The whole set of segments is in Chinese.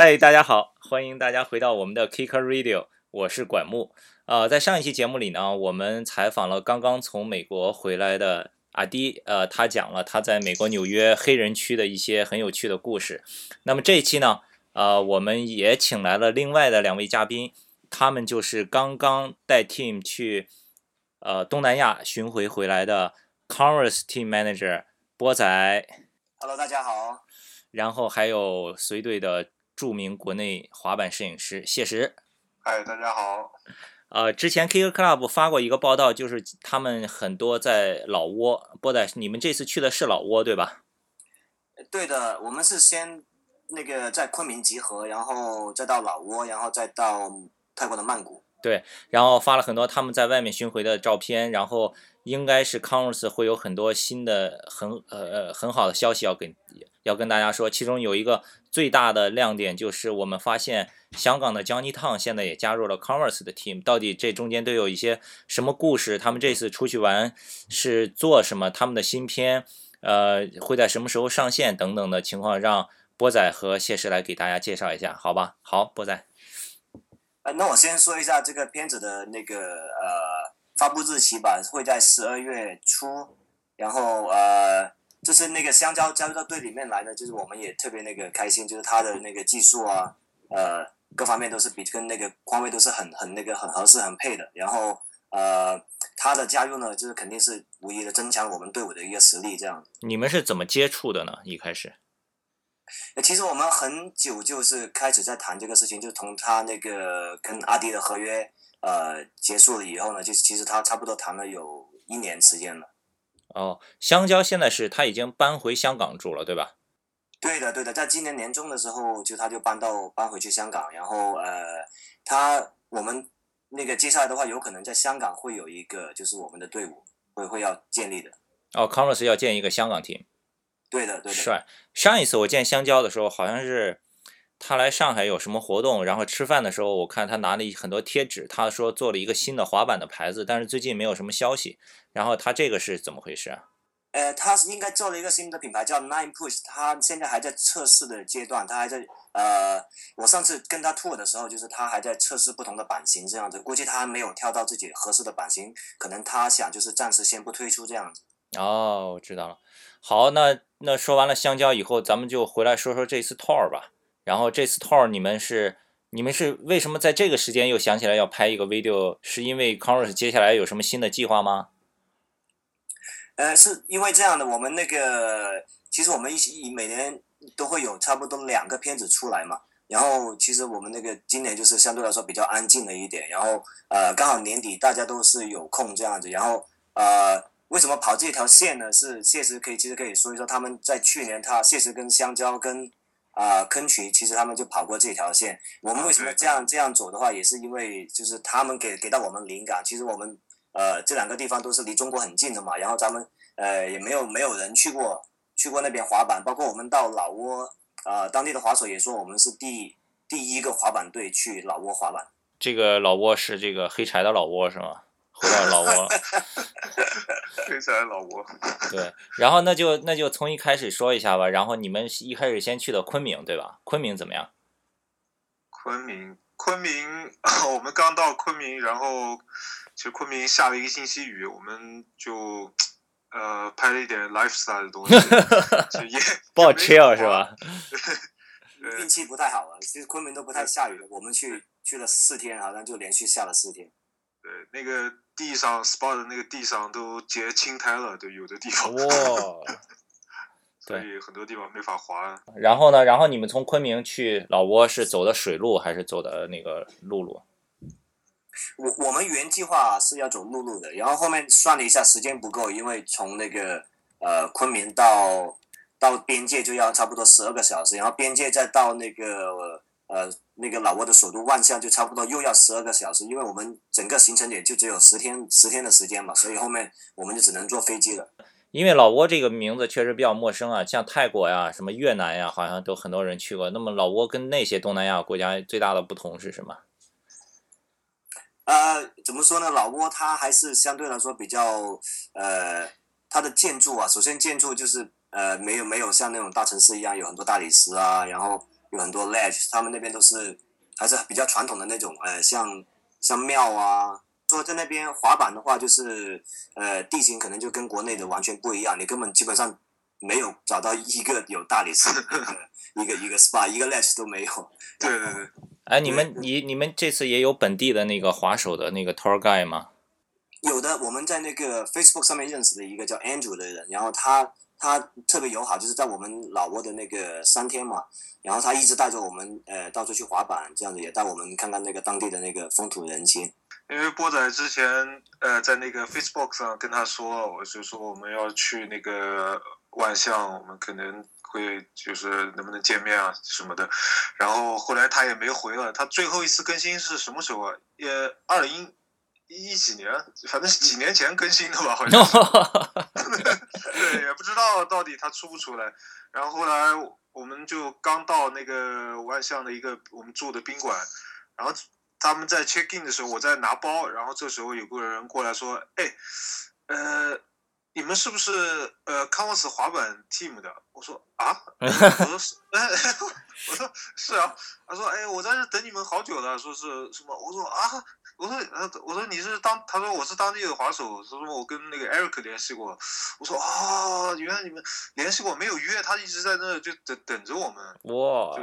嗨，大家好，欢迎大家回到我们的 Kicker Radio，我是管木。呃，在上一期节目里呢，我们采访了刚刚从美国回来的阿迪，呃，他讲了他在美国纽约黑人区的一些很有趣的故事。那么这一期呢，呃，我们也请来了另外的两位嘉宾，他们就是刚刚带 team 去呃东南亚巡回回来的 Converse Team Manager 波仔。Hello，大家好。然后还有随队的。著名国内滑板摄影师谢石，嗨，大家好。呃，之前 Kicker Club 发过一个报道，就是他们很多在老挝。波仔，你们这次去的是老挝对吧？对的，我们是先那个在昆明集合，然后再到老挝，然后再到泰国的曼谷。对，然后发了很多他们在外面巡回的照片，然后应该是 Converse 会有很多新的很呃呃很好的消息要跟要跟大家说，其中有一个。最大的亮点就是我们发现香港的 Johnny Tang 现在也加入了 Converse 的 team，到底这中间都有一些什么故事？他们这次出去玩是做什么？他们的新片呃会在什么时候上线？等等的情况，让波仔和谢师来给大家介绍一下，好吧？好，波仔。呃，那我先说一下这个片子的那个呃发布日期吧，会在十二月初，然后呃。就是那个香蕉加入到队里面来呢，就是我们也特别那个开心，就是他的那个技术啊，呃，各方面都是比跟那个匡威都是很很那个很合适很配的。然后呃，他的加入呢，就是肯定是无疑的增强我们队伍的一个实力。这样你们是怎么接触的呢？一开始？其实我们很久就是开始在谈这个事情，就从他那个跟阿迪的合约呃结束了以后呢，就是其实他差不多谈了有一年时间了。哦，香蕉现在是他已经搬回香港住了，对吧？对的，对的，在今年年中的时候，就他就搬到搬回去香港，然后呃，他我们那个接下来的话，有可能在香港会有一个就是我们的队伍会会要建立的。哦，Converse 要建一个香港 team。对的，对的。帅。上一次我见香蕉的时候，好像是。他来上海有什么活动？然后吃饭的时候，我看他拿了很多贴纸。他说做了一个新的滑板的牌子，但是最近没有什么消息。然后他这个是怎么回事啊？呃，他是应该做了一个新的品牌叫 Nine Push，他现在还在测试的阶段。他还在呃，我上次跟他 tour 的时候，就是他还在测试不同的版型这样子。估计他还没有挑到自己合适的版型，可能他想就是暂时先不推出这样子。哦，我知道了。好，那那说完了香蕉以后，咱们就回来说说这次 tour 吧。然后这次 tour 你们是你们是为什么在这个时间又想起来要拍一个 video？是因为 Converse 接下来有什么新的计划吗？呃，是因为这样的，我们那个其实我们一起每年都会有差不多两个片子出来嘛。然后其实我们那个今年就是相对来说比较安静了一点。然后呃，刚好年底大家都是有空这样子。然后呃，为什么跑这条线呢？是谢实可以其实可以说一说，他们在去年他谢实跟香蕉跟。啊，坑渠其实他们就跑过这条线。我们为什么这样这样走的话，也是因为就是他们给给到我们灵感。其实我们呃这两个地方都是离中国很近的嘛，然后咱们呃也没有没有人去过去过那边滑板，包括我们到老挝啊，当地的滑手也说我们是第第一个滑板队去老挝滑板。这个老挝是这个黑柴的老挝是吗？回到老挝，黑柴老挝。对，然后那就那就从一开始说一下吧。然后你们一开始先去的昆明，对吧？昆明怎么样？昆明，昆明，我们刚到昆明，然后其实昆明下了一个星期雨，我们就呃拍了一点 lifestyle 的东西，也不好 chill 是吧？运气不太好啊，其实昆明都不太下雨的，我们去去了四天，好像就连续下了四天。对，那个。地上 spot 的那个地上都结青苔了，对，有的地方。哇！所以很多地方没法滑。然后呢？然后你们从昆明去老挝是走的水路还是走的那个陆路？我我们原计划是要走陆路的，然后后面算了一下时间不够，因为从那个呃昆明到到边界就要差不多十二个小时，然后边界再到那个。呃，那个老挝的首都万象就差不多又要十二个小时，因为我们整个行程也就只有十天十天的时间嘛，所以后面我们就只能坐飞机了。因为老挝这个名字确实比较陌生啊，像泰国呀、什么越南呀，好像都很多人去过。那么老挝跟那些东南亚国家最大的不同是什么？呃，怎么说呢？老挝它还是相对来说比较呃，它的建筑啊，首先建筑就是呃，没有没有像那种大城市一样有很多大理石啊，然后。有很多 ledge，他们那边都是还是比较传统的那种，呃，像像庙啊。说在那边滑板的话，就是呃地形可能就跟国内的完全不一样，你根本基本上没有找到一个有大理石的一个一个 spa 一个 ledge 都没有。对对对，哎，你们你你们这次也有本地的那个滑手的那个 tour guide 吗？有的，我们在那个 Facebook 上面认识的一个叫 Andrew 的人，然后他他特别友好，就是在我们老挝的那个三天嘛，然后他一直带着我们呃到处去滑板，这样子也带我们看看那个当地的那个风土人情。因为波仔之前呃在那个 Facebook 上跟他说，我就说我们要去那个万象，我们可能会就是能不能见面啊什么的，然后后来他也没回了。他最后一次更新是什么时候啊？也二零一几年，反正是几年前更新的吧，好像。对，也不知道到底他出不出来。然后后来我们就刚到那个万象的一个我们住的宾馆，然后。他们在 check in 的时候，我在拿包，然后这时候有个人过来说：“哎，呃，你们是不是呃 Converse 滑板 team 的？”我说：“啊。”我说：“是。”我说：“是啊。”他说：“哎，我在这等你们好久了，说是什么？”我说：“啊。”我说：“呃，我说你是当？”他说：“我是当地的滑手。”他说：“我跟那个 Eric 联系过。”我说：“啊，原来你们联系过，没有约，他一直在那就等等着我们。”哇！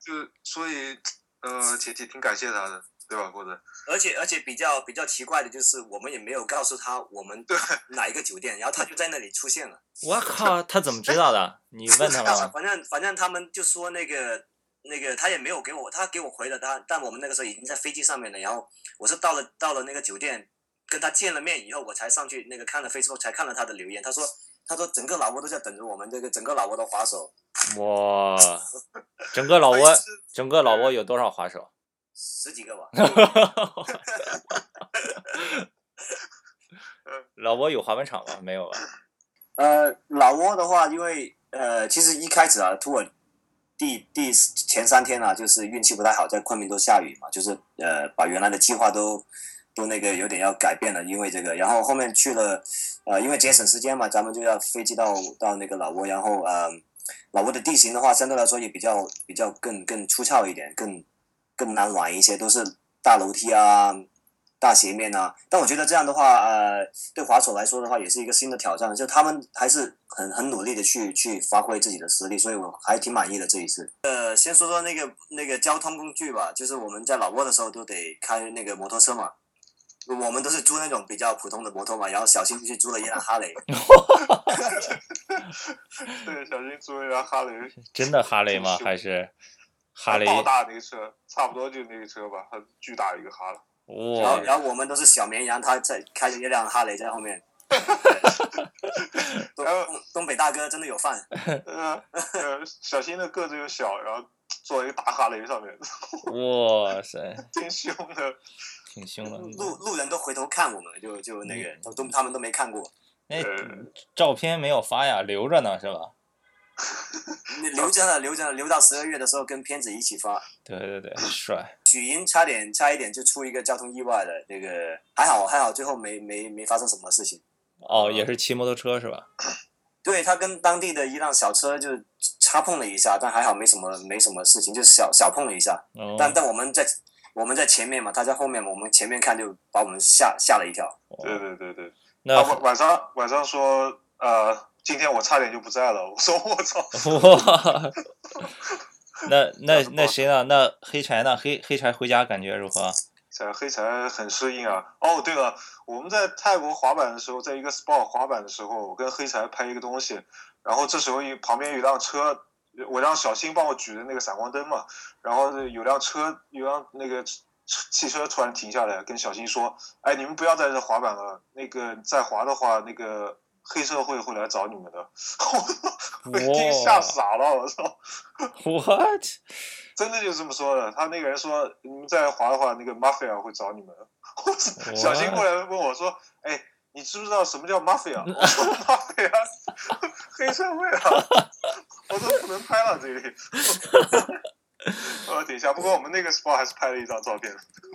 就就所以呃，挺挺挺感谢他的。对吧，或者，而且而且比较比较奇怪的就是，我们也没有告诉他我们哪一个酒店，然后他就在那里出现了。我靠，他怎么知道的？你问他了吗？反正反正他们就说那个那个他也没有给我，他给我回了他，但我们那个时候已经在飞机上面了。然后我是到了到了那个酒店，跟他见了面以后，我才上去那个看了 Facebook，才看了他的留言。他说他说整个老挝都在等着我们这个整个老挝的滑手。哇，整个老挝整个老挝有多少滑手？十几个吧。老挝有滑板场吗？没有吧。呃，老挝的话，因为呃，其实一开始啊，突尔第第前三天啊，就是运气不太好，在昆明都下雨嘛，就是呃，把原来的计划都都那个有点要改变了，因为这个。然后后面去了，呃，因为节省时间嘛，咱们就要飞机到到那个老挝，然后呃，老挝的地形的话，相对来说也比较比较更更粗糙一点，更。更难玩一些，都是大楼梯啊、大斜面啊。但我觉得这样的话，呃，对滑手来说的话，也是一个新的挑战。就他们还是很很努力的去去发挥自己的实力，所以我还挺满意的这一次。呃，先说说那个那个交通工具吧，就是我们在老挝的时候都得开那个摩托车嘛，我们都是租那种比较普通的摩托嘛，然后小新就去租了一辆哈雷。对，小新租了一辆哈雷。真的哈雷吗？还是？哈雷，爆大那个车，差不多就那个车吧，很巨大一个哈雷。哇！然后，然后我们都是小绵羊，他在开着一辆哈雷在后面。东东北大哥真的有范。呃，小新的个子又小，然后坐一个大哈雷上面。哇塞！挺凶的，挺凶的。路路人都回头看我们，就就那个都他们都没看过。那照片没有发呀，留着呢，是吧？你留着了，留着了，留到十二月的时候跟片子一起发。对对对，帅。许英差点差一点就出一个交通意外的，那个还好还好，最后没没没发生什么事情。哦，也是骑摩托车是吧？对他跟当地的一辆小车就擦碰了一下，但还好没什么没什么事情，就小小碰了一下。哦。但但我们在我们在前面嘛，他在后面，我们前面看就把我们吓吓了一跳。对对对对。那晚晚上晚上说呃。今天我差点就不在了，我说我操！哇，那那 那谁呢？那黑柴呢？黑黑柴回家感觉如何？在黑柴很适应啊。哦，对了，我们在泰国滑板的时候，在一个 sport 滑板的时候，我跟黑柴拍一个东西，然后这时候一旁边有辆车，我让小新帮我举的那个闪光灯嘛，然后有辆车，有辆那个汽车突然停下来，跟小新说：“哎，你们不要在这滑板了，那个再滑的话，那个。”黑社会会来找你们的，我 听吓傻了，我操！What？真的就这么说的？他那个人说，你们再滑的话，那个 mafia 会找你们。小新过来问我说：“哎，你知不知道什么叫 mafia？” 我说：“mafia，黑社会啊！”我说：“不能拍了这里。”呃，等一下，不过我们那个 spot 还是拍了一张照片。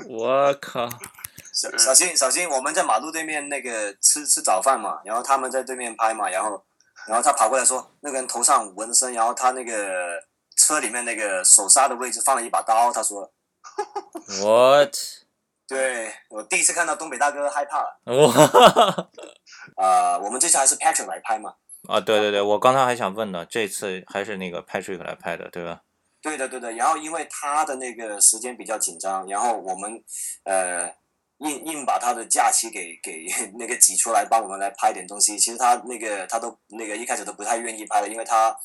我靠！小小新，小新，我们在马路对面那个吃吃早饭嘛，然后他们在对面拍嘛，然后，然后他跑过来说，那个人头上纹身，然后他那个车里面那个手刹的位置放了一把刀，他说。What？对我第一次看到东北大哥害怕了。哇！啊，我们这次还是 Patrick 来拍嘛？啊，对对对，我刚才还想问呢，这次还是那个 Patrick 来拍的，对吧？对的对的。然后因为他的那个时间比较紧张，然后我们呃硬硬把他的假期给给 那个挤出来，帮我们来拍点东西。其实他那个他都那个一开始都不太愿意拍的，因为他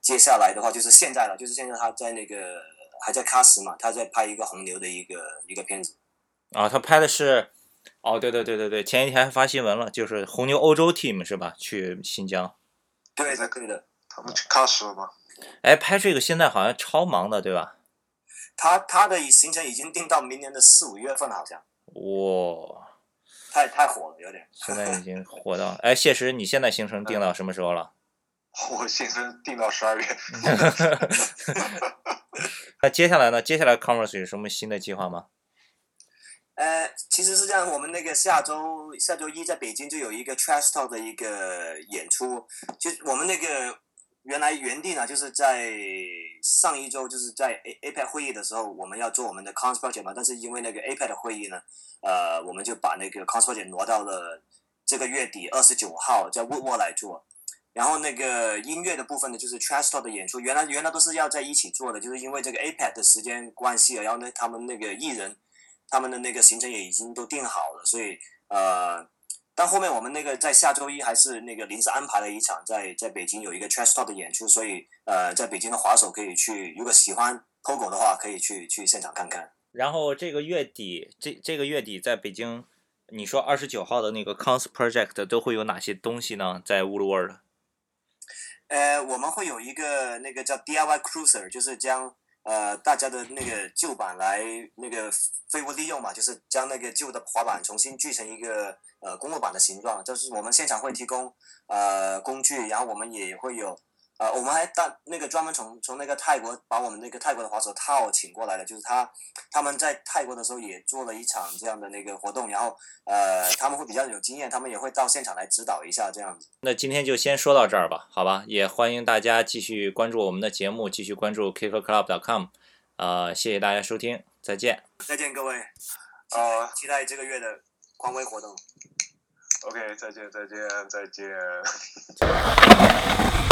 接下来的话就是现在了，就是现在他在那个还在喀什嘛，他在拍一个红牛的一个一个片子。啊，他拍的是，哦，对对对对对，前几天还发新闻了，就是红牛欧洲 team 是吧？去新疆。对的对的。他们去喀什了吗？哎，Patrick 现在好像超忙的，对吧？他他的行程已经定到明年的四五月份了，好像。哇，太太火了，有点。现在已经火到，哎，谢实，你现在行程定到什么时候了？我行程定到十二月。那接下来呢？接下来 Converse 有什么新的计划吗？呃，其实是这样，我们那个下周下周一在北京就有一个 Trash Talk 的一个演出，就我们那个原来原定呢，就是在上一周就是在 A APEC 会议的时候，我们要做我们的 Cons Project 嘛，但是因为那个 APEC 的会议呢，呃，我们就把那个 Cons Project 挪到了这个月底二十九号在沃沃来做。然后那个音乐的部分呢，就是 trust 的演出，原来原来都是要在一起做的，就是因为这个 APEC 的时间关系，然后呢，他们那个艺人。他们的那个行程也已经都定好了，所以呃，但后面我们那个在下周一还是那个临时安排了一场在在北京有一个 Trash Talk 的演出，所以呃，在北京的滑手可以去，如果喜欢 Pogo 的话，可以去去现场看看。然后这个月底，这这个月底在北京，你说二十九号的那个 Cons Project 都会有哪些东西呢？在 Wood World？呃，我们会有一个那个叫 DIY Cruiser，就是将。呃，大家的那个旧板来那个废物利用嘛，就是将那个旧的滑板重新锯成一个呃公路板的形状。就是我们现场会提供呃工具，然后我们也会有呃，我们还大那个专门从从那个泰国把我们那个泰国的滑手套请过来的，就是他他们在泰国的时候也做了一场这样的那个活动，然后呃他们会比较有经验，他们也会到现场来指导一下这样子。那今天就先说到这儿吧，好吧？也欢迎大家继续关注我们的节目，继续关注 kickerclub.com。呃，谢谢大家收听，再见。再见，各位。呃，期待这个月的狂威活动。OK，再见，再见，再见。